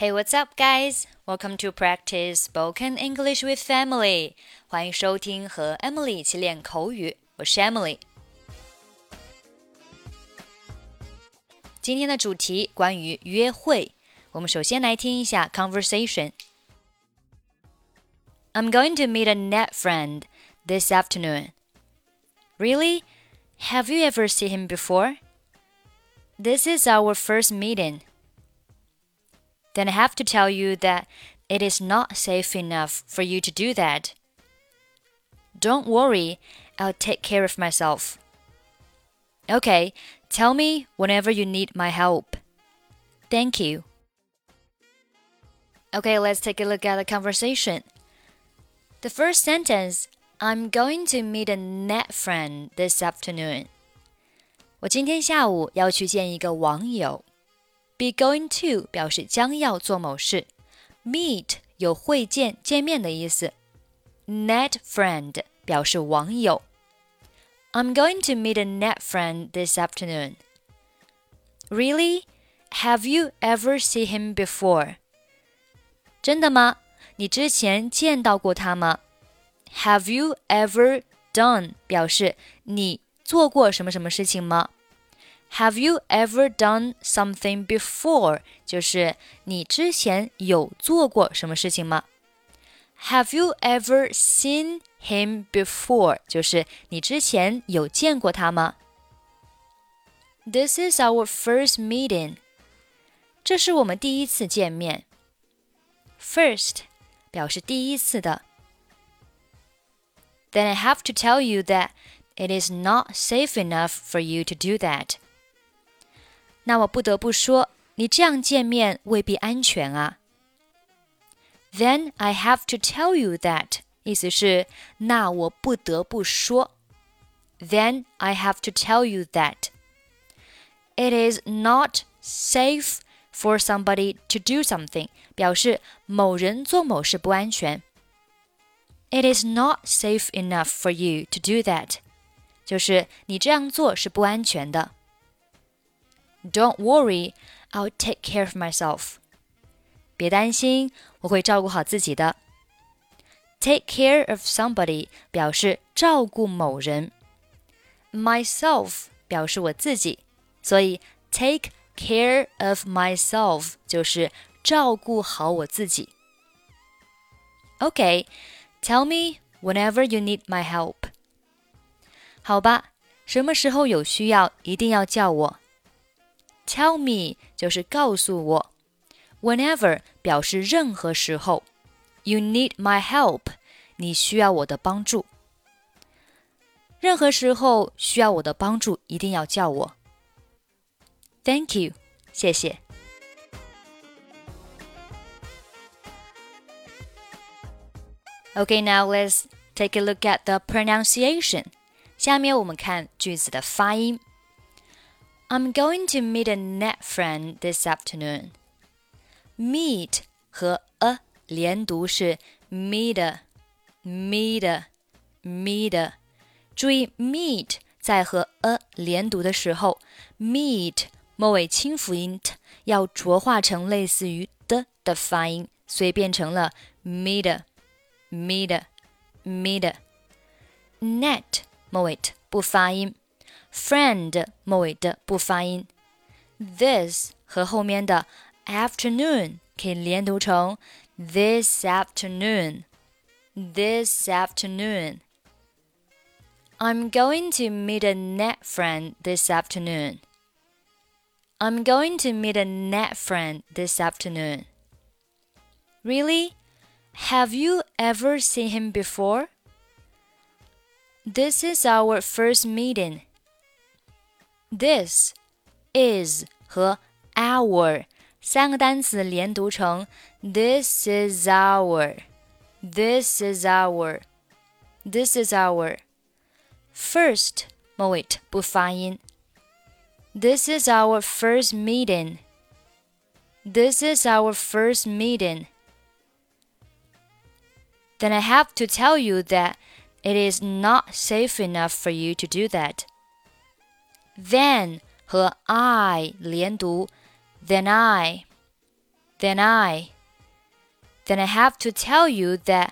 Hey, what's up, guys? Welcome to practice spoken English with Emily. 欢迎收听和 Emily 一起练口语，我是 Emily。今天的主题关于约会，我们首先来听一下 conversation。I'm going to meet a net friend this afternoon. Really? Have you ever seen him before? This is our first meeting then I have to tell you that it is not safe enough for you to do that. Don't worry, I'll take care of myself. Okay, tell me whenever you need my help. Thank you. Okay, let's take a look at the conversation. The first sentence I'm going to meet a net friend this afternoon. 我今天下午要去见一个网友。 Be going to 表示将要做某事，meet 有会见、见面的意思。Net friend 表示网友。I'm going to meet a net friend this afternoon. Really? Have you ever seen him before? 真的吗？你之前见到过他吗？Have you ever done 表示你做过什么什么事情吗 ？have you ever done something before？就是你之前有做过什么事情吗？Have you ever seen him before？就是你之前有见过他吗？This is our first meeting。这是我们第一次见面。First 表示第一次的。Then I have to tell you that it is not safe enough for you to do that. 那我不得不说，你这样见面未必安全啊。Then I have to tell you that，意思是那我不得不说。Then I have to tell you that it is not safe for somebody to do something，表示某人做某事不安全。It is not safe enough for you to do that，就是你这样做是不安全的。 don't worry, I'll take care of myself. 别担心，我会照顾好自己的。Take care of somebody 表示照顾某人，myself 表示我自己，所以 take care of myself 就是照顾好我自己。Okay, tell me whenever you need my help. 好吧，什么时候有需要，一定要叫我。 Tell me 就是告诉我，whenever 表示任何时候，You need my help，你需要我的帮助。任何时候需要我的帮助，一定要叫我。Thank you，谢谢。Okay, now let's take a look at the pronunciation. 下面我们看句子的发音。 I'm going to meet a net friend this afternoon. Meet 和 a 连读是 meet meet meet。注意 meet 在和 a 连读的时候，meet 末尾清辅音 t 要浊化成类似于的的发音，所以变成了 meet meet meet。net 末尾 t 不发音。 friend 末尾的不发音。This 和后面的 afternoon 可以连读成 this afternoon。This afternoon. I'm going to meet a net friend this afternoon. I'm going to meet a net friend this afternoon. Really? Have you ever seen him before? This is our first meeting. This is 和 our 三个单词连读成 This is our. This is our. This is our. First 末尾不发音。This is our first meeting. This is our first meeting. Then I have to tell you that it is not safe enough for you to do that. Then 和 I 连读，Then I。 then I then I have to tell you that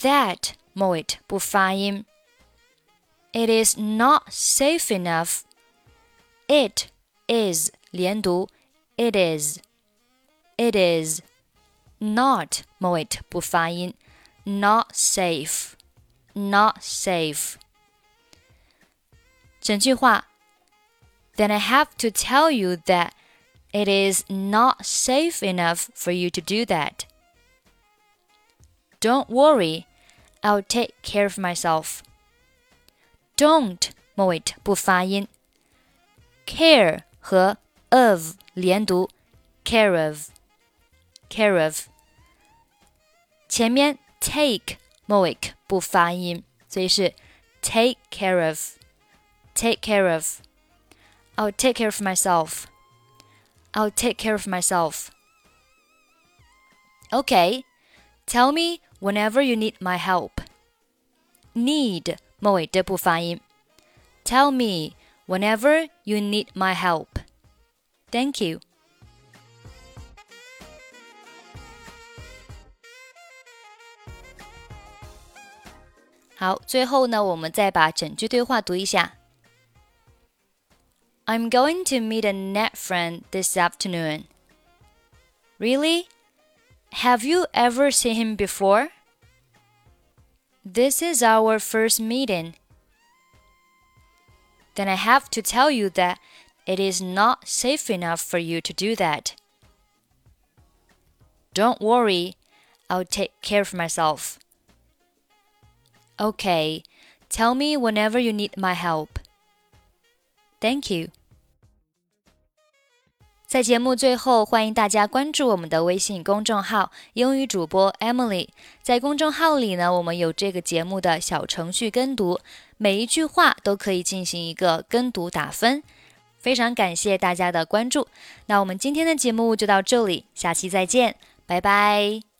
that 末尾不发音。It is not safe enough. It is 连读，it is it is not 末尾不发音，not safe not safe。整句话 ，Then I have to tell you that it is not safe enough for you to do that. Don't worry, I'll take care of myself. Don't 末尾不发音，care 和 of 连读，care of care of。前面 take 末尾不发音，所以是 take care of take care of. I'll take care of myself. I'll take care of myself. Okay, tell me whenever you need my help. Need 末尾的不发音。Tell me whenever you need my help. Thank you. 好，最后呢，我们再把整句对话读一下。 I'm going to meet a net friend this afternoon. Really? Have you ever seen him before? This is our first meeting. Then I have to tell you that it is not safe enough for you to do that. Don't worry, I'll take care of myself. Okay, tell me whenever you need my help. Thank you. 在节目最后，欢迎大家关注我们的微信公众号“英语主播 Emily”。在公众号里呢，我们有这个节目的小程序跟读，每一句话都可以进行一个跟读打分。非常感谢大家的关注，那我们今天的节目就到这里，下期再见，拜拜。